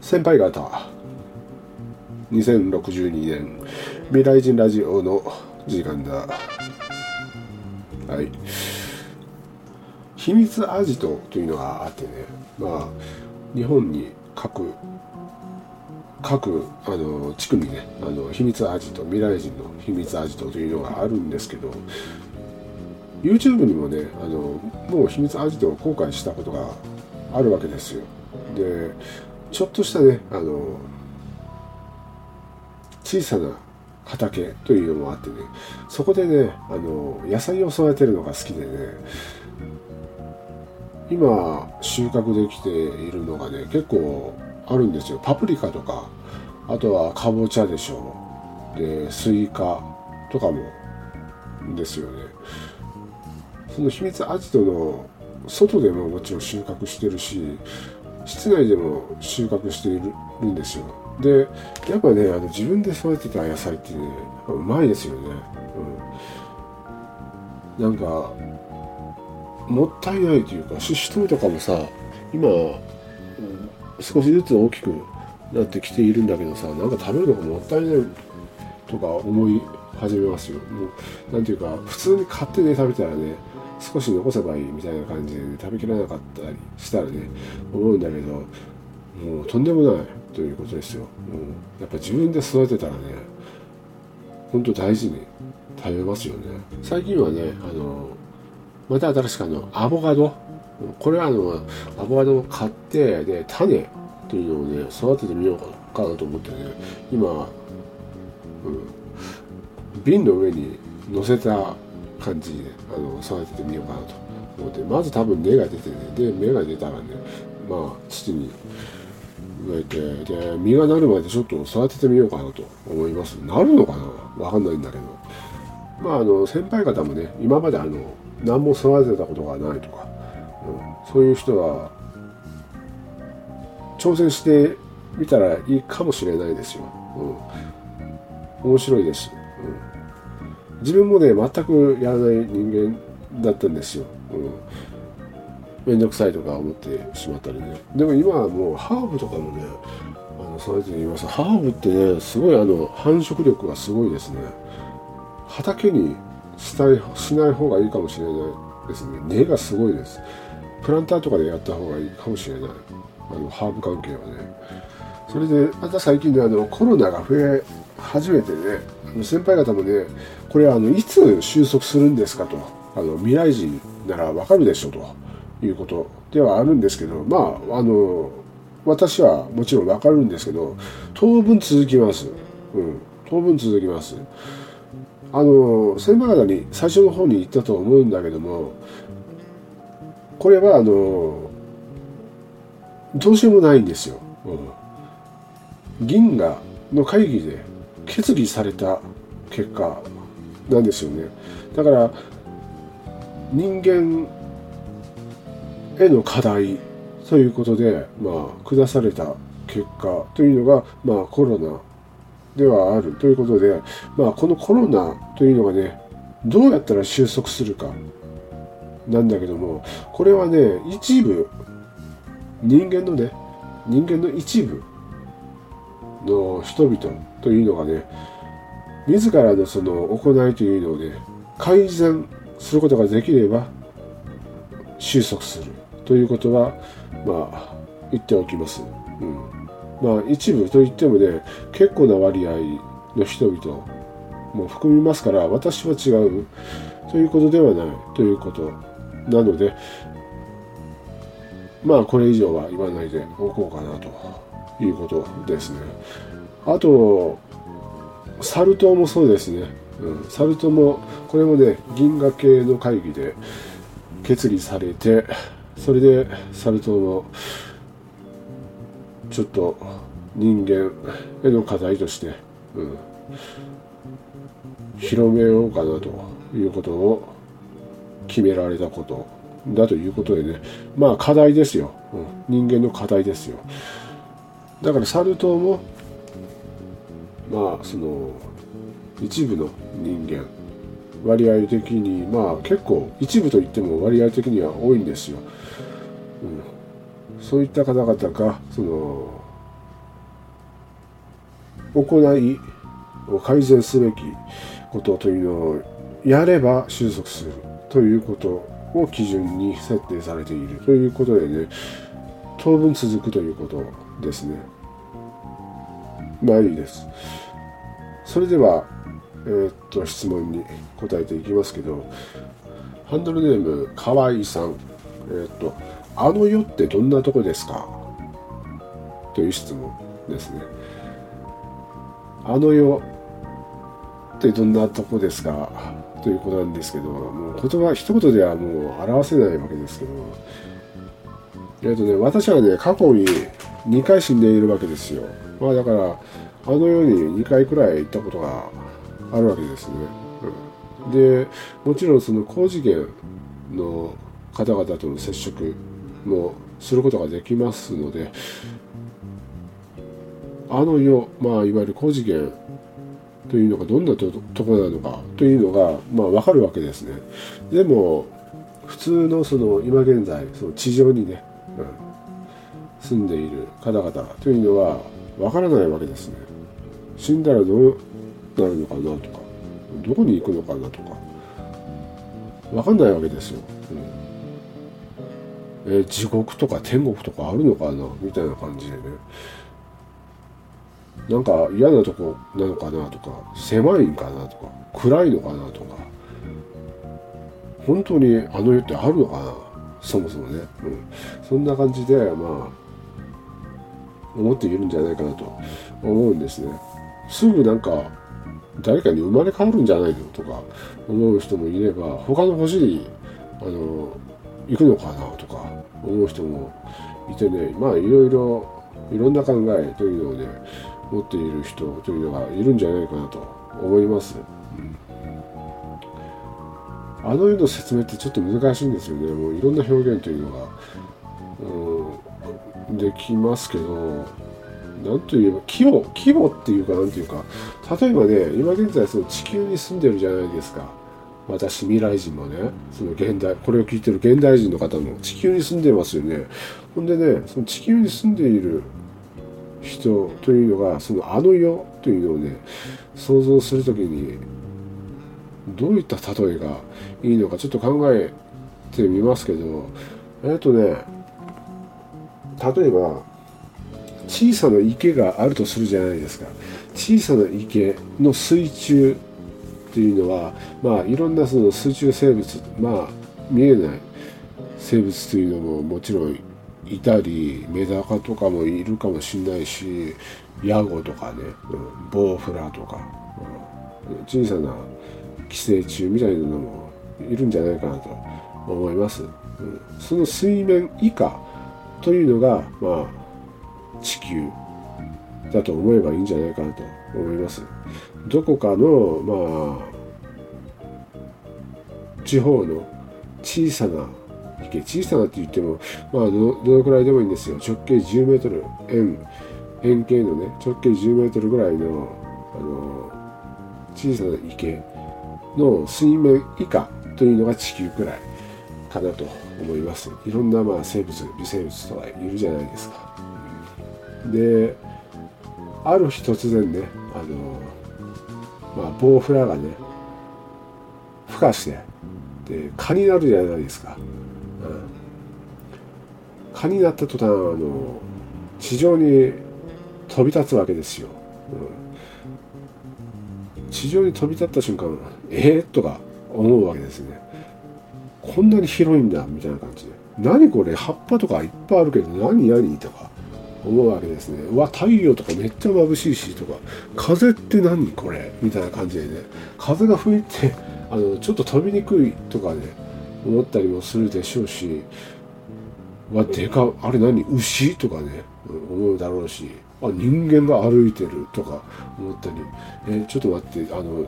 先輩方。2062年。未来人ラジオの時間だ。はい。秘密アジトというのがあってね。まあ日本に各各あの地区にねあの秘密アジト未来人の秘密アジトというのがあるんですけど YouTube にもねあのもう秘密アジトを公開したことがあるわけですよ。でちょっとしたねあの小さな畑というのもあってねそこでねあの野菜を育てるのが好きでね今収穫できているのがね結構あるんですよ。パプリカとかあとはかぼちゃでしょう。でスイカとかもですよね。その秘密アジトの外でももちろん収穫してるし室内でも収穫しているんですよ。でやっぱねあの自分で育てた野菜ってねうまいですよね、うん、なんかもったいないというかシシトウとかもさ今、うん、少しずつ大きくなってきているんだけどさなんか食べるのがもったいないとか思い始めますよ。もうなんていうか普通に買ってね食べたらね少し残せばいいみたいな感じで、ね、食べきれなかったりしたらね思うんだけどもうとんでもないということですよ、うん、やっぱ自分で育てたらねほんと大事に食べますよね。最近はねあのまた新しくあのアボカド。これはあのアボカドを買ってで種というのをね育ててみようかなと思ってね今、うん、瓶の上に乗せた感じであの育ててみようかなと思って。まず多分根が出てね。で芽が出たらねまあ土に植えてで実がなるまでちょっと育ててみようかなと思います。なるのかな？わかんないんだけど。まああの先輩方もね今まであの何も育てたことがないとか、うん、そういう人は挑戦してみたらいいかもしれないですよ、うん、面白いです、自分もね全くやらない人間だったんですよ、うん。めんどくさいとか思ってしまったりね。でも今はもうハーブとかもねあの育ててみますハーブってねすごいあの繁殖力がすごいですね。畑にしたいしない方がいいかもしれないですね。根がすごいです。プランターとかでやった方がいいかもしれない。あのハーブ関係はね。それでまた最近ねあのコロナが増え始めてね先輩方もねこれあのいつ収束するんですかとあの未来人ならわかるでしょということではあるんですけどまああの私はもちろんわかるんですけど当分続きます、うん、当分続きます。あの先輩方に最初の方に言ったと思うんだけどもこれはあのどうしようもないんですよ、うん、銀河の会議で決議された結果なんですよね。だから人間への課題ということで、まあ、下された結果というのが、まあ、コロナではあるということで、まあ、このコロナというのがねどうやったら収束するかなんだけどもこれはね一部人間のね人間の一部の人々というのがね自らのその行いというのをね改善することができれば収束するということはまあ言っておきます。うんまあ一部といってもね結構な割合の人々も含みますから私は違うということではないということなのでまあこれ以上は言わないでおこうかなということですね。あとサル痘もそうですね。うん、サル痘もこれもね銀河系の会議で決議されてそれでサル痘のちょっと人間への課題として、うん、広めようかなということを決められたことだということでね。まあ課題ですよ、うん、人間の課題ですよ。だからサル痘もまあその一部の人間割合的にまあ結構一部といっても割合的には多いんですよ、うん、そういった方々がその行いを改善すべきことというのをやれば収束するということを基準に設定されているということでね当分続くということですね。まあいいです。それではえー、っと質問に答えていきますけどハンドルネームかわいさん。えー、っとあの世ってどんなとこですか？という質問ですね。あの世ってどんなとこですか？ということなんですけどもう言葉一言ではもう表せないわけですけどえっとね私はね過去に2回死んでいるわけですよ。まあだからあの世に2回くらい行ったことがあるわけですね、うん、でもちろんその高次元の方々との接触もすることができますのであの世まあいわゆる高次元というのがどんなとところなのかというのがまあ分かるわけですね。でも普通のその今現在その地上にね、住んでいる方々というのは分からないわけですね。死んだらどうなるのかなとかどこに行くのかなとか分かんないわけですよ、うん、え地獄とか天国とかあるのかなみたいな感じでね。なんか嫌なとこなのかなとか狭いんかなとか暗いのかなとか。本当にあの世ってあるのかなそもそもね、うん、そんな感じでまあ思っているんじゃないかなと思うんですね。すぐなんか誰かに生まれ変わるんじゃないのとか思う人もいれば他の星にあの行くのかなとか思う人もいてね。まあいろいろいろんな考えというのをね持っている人というのがいるんじゃないかなと思います。うん、あの世の説明ってちょっと難しいんですよね。もういろんな表現というのが、うん、できますけど、なんといえば規模、規模っていうか、なんていうか、例えばね、今現在その地球に住んでるじゃないですか。私、未来人もね、その現代、これを聞いてる現代人の方も地球に住んでますよね。ほんでね、その地球に住んでいる人というのがそのあの世というのをね想像する時にどういった例えがいいのかちょっと考えてみますけどえっとね例えば小さな池があるとするじゃないですか。小さな池の水中っていうのはまあいろんなその水中生物まあ見えない生物というのももちろんいたりメダカとかもいるかもしれないしヤゴとかね、うん、ボウフラとか、うん、小さな寄生虫みたいなのもいるんじゃないかなと思います、うん、その水面以下というのがまあ地球だと思えばいいんじゃないかなと思います。どこかのまあ地方の小さな池小さなって言ってもまあどのくらいでもいいんですよ。直径10メートル円円形のね直径10メートルぐらいのあの小さな池の水面以下というのが地球くらいかなと思います。いろんなまあ生物微生物とかいるじゃないですか。である日突然ねあのまあボウフラがね孵化してで蚊になるじゃないですか。うん。蚊になった途端あの地上に飛び立つわけですよ、うん、地上に飛び立った瞬間えー、とか思うわけですね。こんなに広いんだみたいな感じで。何これ葉っぱとかいっぱいあるけど何何とか思うわけですね。うわ太陽とかめっちゃ眩しいしとか。風って何これみたいな感じでね。風が吹いてあのちょっと飛びにくいとかね思ったりもするでしょうし。わでかあれ何？牛とかね思うだろうし。あ人間が歩いてるとか思ったり。えちょっと待ってあの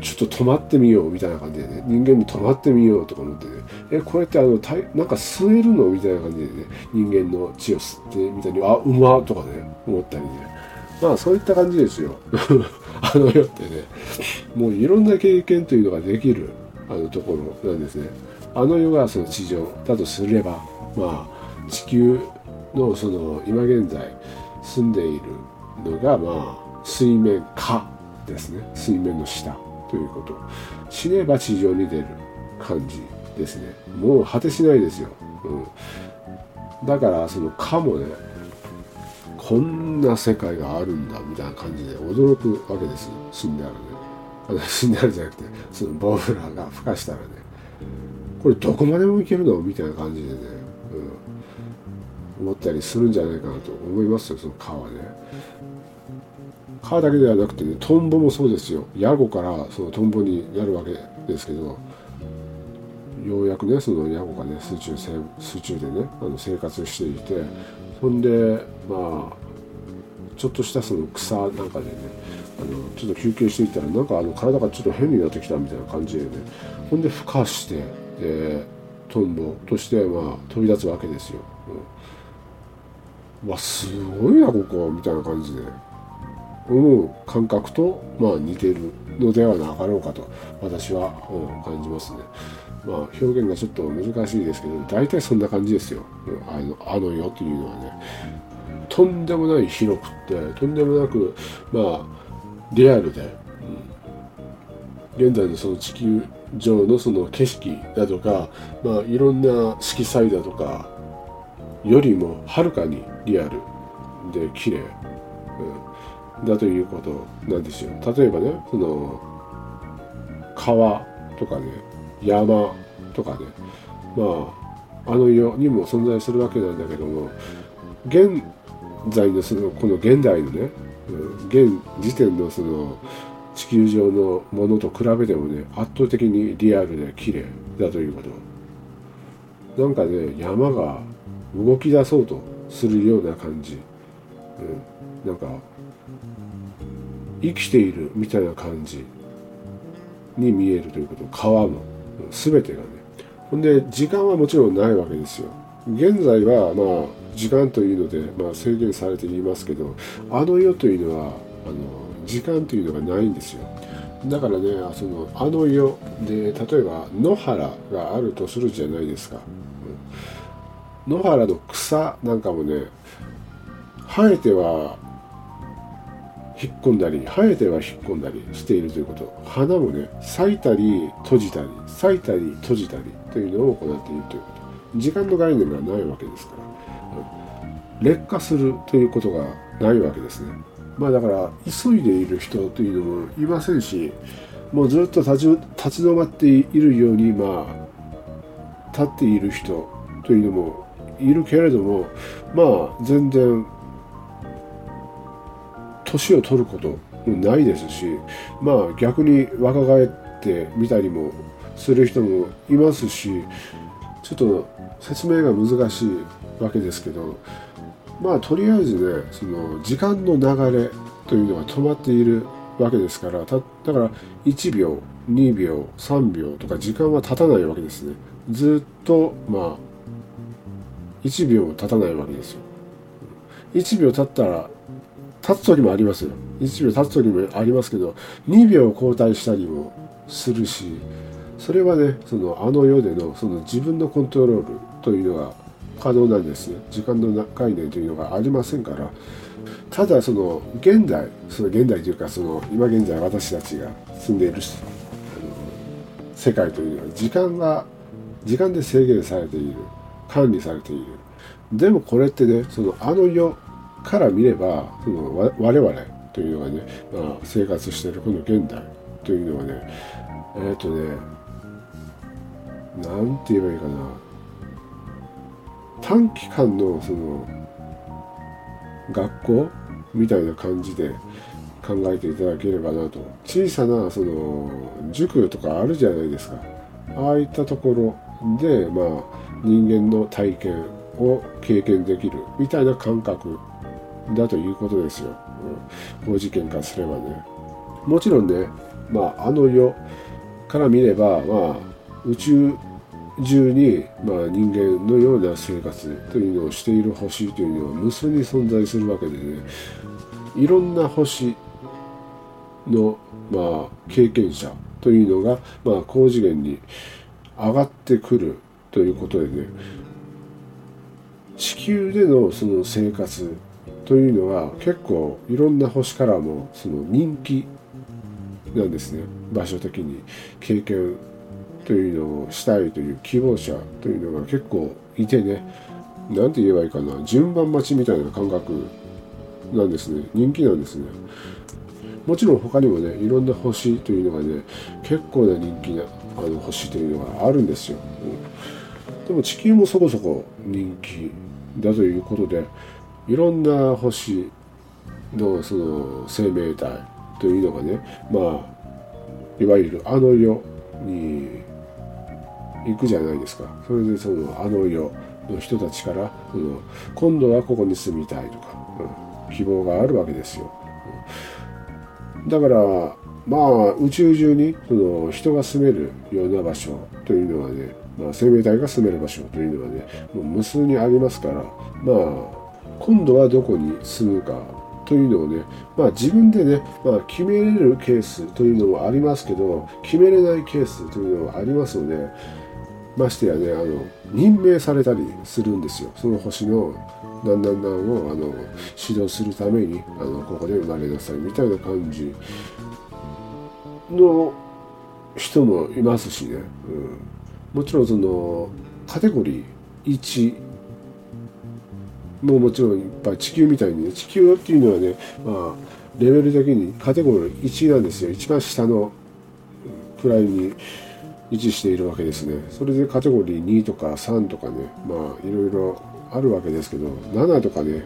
ちょっと止まってみようみたいな感じでね人間に止まってみようとか思ってねえこれってあのたなんか吸えるのみたいな感じでね人間の血を吸ってみたいにあ馬とかね思ったりね。まあそういった感じですよ。あの世ってね。もういろんな経験というのができるあのところなんですね。あの世がその地上だとすればまあ地球のその今現在住んでいるのがまあ水面下ですね。水面の下。ということ。死ねば地上に出る感じですね。もう果てしないですよ、うん、だからその「か」もねこんな世界があるんだみたいな感じで驚くわけです。死んだらね。あの死んだらじゃなくてそのボウラーが孵化したらね。これどこまでもいけるのみたいな感じでね、うん、思ったりするんじゃないかなと思いますよその川ね。川だけではなくてねトンボもそうですよ。ヤゴからそのトンボになるわけですけどようやくねそのヤゴがね水中水中でねあの生活していてほんでまあちょっとしたその草なんかでねあのちょっと休憩していったらなんかあの体がちょっと変になってきたみたいな感じでねほんで孵化してでトンボとしてまあ飛び立つわけですよ、うん、わすごいなここみたいな感じで。思う感覚とまあ似てるのではなかろうかと私は、うん、感じますね。まあ表現がちょっと難しいですけど大体そんな感じですよ。あのあの世というのはね。とんでもない広くってとんでもなくまあリアルで、うん、現在のその地球上のその景色だとか、まあ、いろんな色彩だとかよりもはるかにリアルで綺麗、うん、だということなんですよ。例えばねその川とかね山とかねまああの世にも存在するわけなんだけども現在のそのこの現代のね、現時点のその地球上のものと比べてもね圧倒的にリアルで綺麗だということ。なんかね山が動き出そうとするような感じ、うん、なんか生きているみたいな感じに見えるということ川も全てがね。ほんで時間はもちろんないわけですよ。現在はまあ時間というので、まあ、制限されていますけどあの世というのはあの時間というのがないんですよ。だからねそのあの世で例えば野原があるとするじゃないですか、うん、野原の草なんかもね生えては引っ込んだり生えては引っ込んだりしているということ。花もね咲いたり閉じたり咲いたり閉じたりというのを行っているということ。時間の概念がないわけですから、うん、劣化するということがないわけですね。まあだから急いでいる人というのもいませんしもうずっと立ち立ち止まっているようにまあ立っている人というのもいるけれどもまあ全然年を取ることもないですしまあ逆に若返ってみたりもする人もいますしちょっと説明が難しいわけですけどまあとりあえずねその時間の流れというのが止まっているわけですからただから1秒2秒3秒とか時間は経たないわけですね。ずっとまあ1秒も経たないわけですよ。1秒経ったら経つ時もありますよ。1秒経つ時もありますけど2秒交代したりもするしそれはねそのあの世でのその自分のコントロールというのが可能なんですね。時間の概念というのがありませんから。ただその現代その現代というかその今現在私たちが住んでいる世界というのは時間が時間で制限されている管理されている。でもこれってねそのあの世から見ればその我々というのがね、まあ、生活しているこの現代というのはねえっ、ー、とねなんて言えばいいかな。短期間のその学校みたいな感じで考えていただければなと。小さなその塾とかあるじゃないですか。ああいったところでまあ人間の体験を経験できるみたいな感覚だということですよ、うん、事件からすればね。もちろんねまああの世から見ればまあ宇宙中に、まあ、人間のような生活というのをしている星というのは無数に存在するわけでね。いろんな星の、まあ、経験者というのが、まあ、高次元に上がってくるということでね。地球でのその生活というのは結構いろんな星からもその人気なんですね。場所的に経験というのをしたいという希望者というのが結構いてね。何て言えばいいかな。順番待ちみたいな感覚なんですね。人気なんですね。もちろん他にもねいろんな星というのがね結構な人気なあの星というのがあるんですよ、うん、でも地球もそこそこ人気だということでいろんな星のその生命体というのがねまあいわゆるあの世に行くじゃないですか。それでそのあの世の人たちからその今度はここに住みたいとか、うん、希望があるわけですよ、うん、だからまあ宇宙中にその人が住めるような場所というのはね、まあ、生命体が住める場所というのはねもう無数にありますからまあ今度はどこに住むかというのをね、まあ、自分でね、まあ、決めれるケースというのもありますけど決めれないケースというのはありますのでましてやねあの任命されたりするんですよ。その星の何々々をあの指導するためにあのここで生まれなさいみたいな感じの人もいますしね、うん、もちろんそのカテゴリー1ももちろんいっぱい地球みたいにね地球っていうのはねまあレベル的にカテゴリー1なんですよ。一番下の位に維持しているわけですね。それでカテゴリー2とか3とかねまあいろいろあるわけですけど7とかね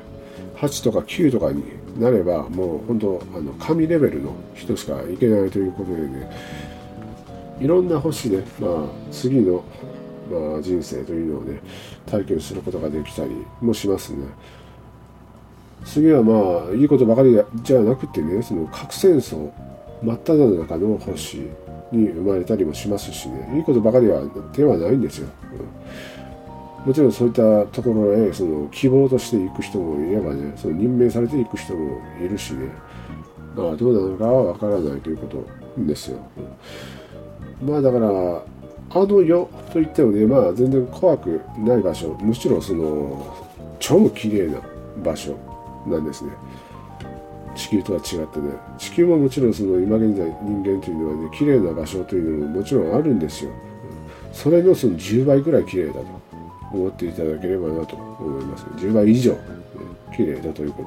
8とか9とかになればもう本当あの神レベルの人しかいけないということでねいろんな星で、まあ、次の、まあ、人生というのをね体験することができたりもしますね。次はまあいいことばかりじゃなくてねその核戦争真っ只中の星に生まれたりもしますしね。いいことばかりはではないんですよ、うん、もちろんそういったところへその希望としていく人もいればねその任命されていく人もいるしね。まあどうなのかはわからないということですよ、うん、まあだからあの世といってもねまあ全然怖くない場所むしろその超綺麗な場所なんですね。地球とは違ってね。地球ももちろんその今現在人間というのはね綺麗な場所というのももちろんあるんですよ。それのその10倍ぐらい綺麗だと思っていただければなと思います。10倍以上綺麗だというこ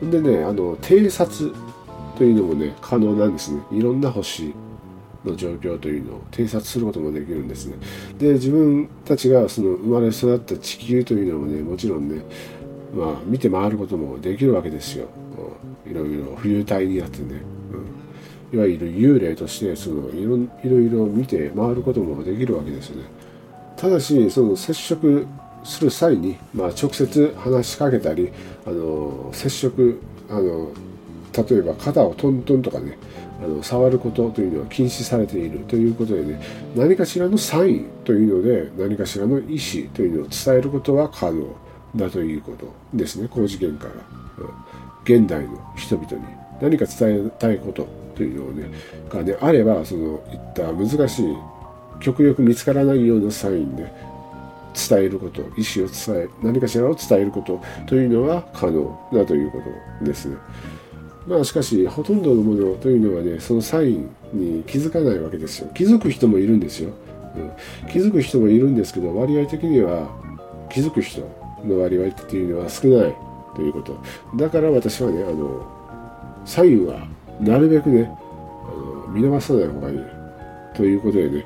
と。でねあの偵察というのもね可能なんですね。いろんな星の状況というのを偵察することもできるんですね。で自分たちがその生まれ育った地球というのもねもちろんねまあ見て回ることもできるわけですよ。いろいろ浮遊体になってね、うん、いわゆる幽霊としてそのいろいろいろ見て回ることもできるわけですね。ただしその接触する際に、まあ、直接話しかけたりあの接触あの例えば肩をトントンとかねあの触ることというのは禁止されているということでね何かしらのサインというので何かしらの意思というのを伝えることは可能だということですね高次元から。うん現代の人々に何か伝えたいことというのをねがねあればそのいった難しい極力見つからないようなサインで伝えること意思を伝え何かしらを伝えることというのは可能だということですね。まあしかしほとんどのものというのはねそのサインに気づかないわけですよ。気づく人もいるんですよ、うん、気づく人もいるんですけど割合的には気づく人の割合っていうのは少ないということ。だから私はねあの左右はなるべくねあの見逃さない方がいいということでね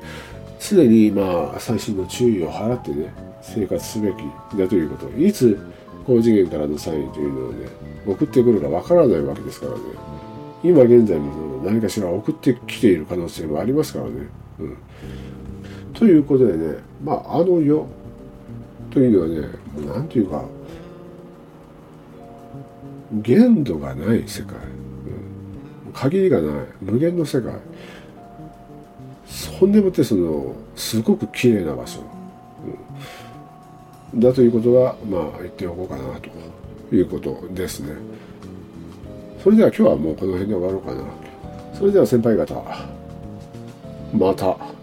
常にまあ細心の注意を払ってね生活すべきだということ。いつ高次元からのサインというのをね送ってくるかわからないわけですからね。今現在も何かしら送ってきている可能性もありますからね。うん、ということでねまああの世というのはね何ていうか限度がない世界、うん、限りがない。無限の世界。そんでもってそのすごく綺麗な場所、だということはまあ言っておこうかなということですねそれでは今日はもうこの辺で終わろうかなそれでは先輩方また。